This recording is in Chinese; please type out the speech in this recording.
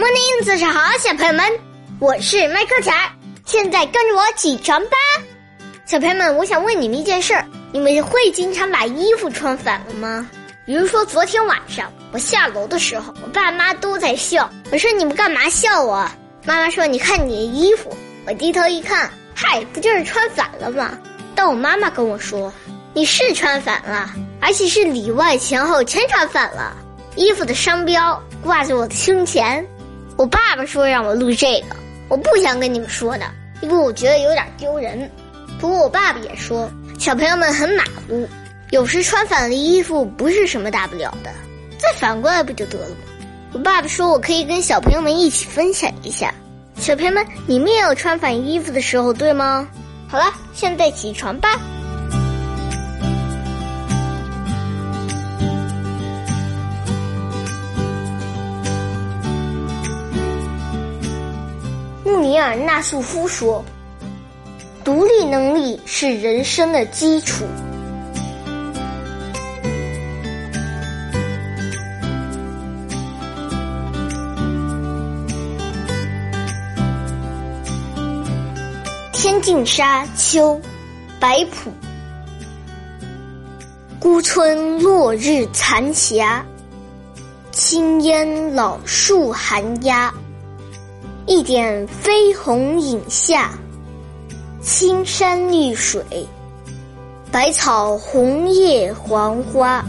morning，早上好，小朋友们，我是麦克钱儿，现在跟着我起床吧。小朋友们，我想问你们一件事儿：你们会经常把衣服穿反了吗？比如说昨天晚上我下楼的时候，我爸妈都在笑。我说你们干嘛笑我？妈妈说你看你的衣服。我低头一看，嗨，不就是穿反了吗？但我妈妈跟我说，你是穿反了，而且是里外前后全穿反了。衣服的商标挂在我的胸前。我爸爸说让我录这个，我不想跟你们说的，因为我觉得有点丢人。不过我爸爸也说，小朋友们很马虎，有时穿反了衣服不是什么大不了的，再反过来不就得了吗？我爸爸说我可以跟小朋友们一起分享一下。小朋友们，你们也有穿反衣服的时候，对吗？好了，现在起床吧。尼尔纳素夫说：“独立能力是人生的基础。”天净沙秋，白朴。孤村落日残霞，青烟老树寒鸦。一点飞鸿影下，青山绿水，百草红叶黄花。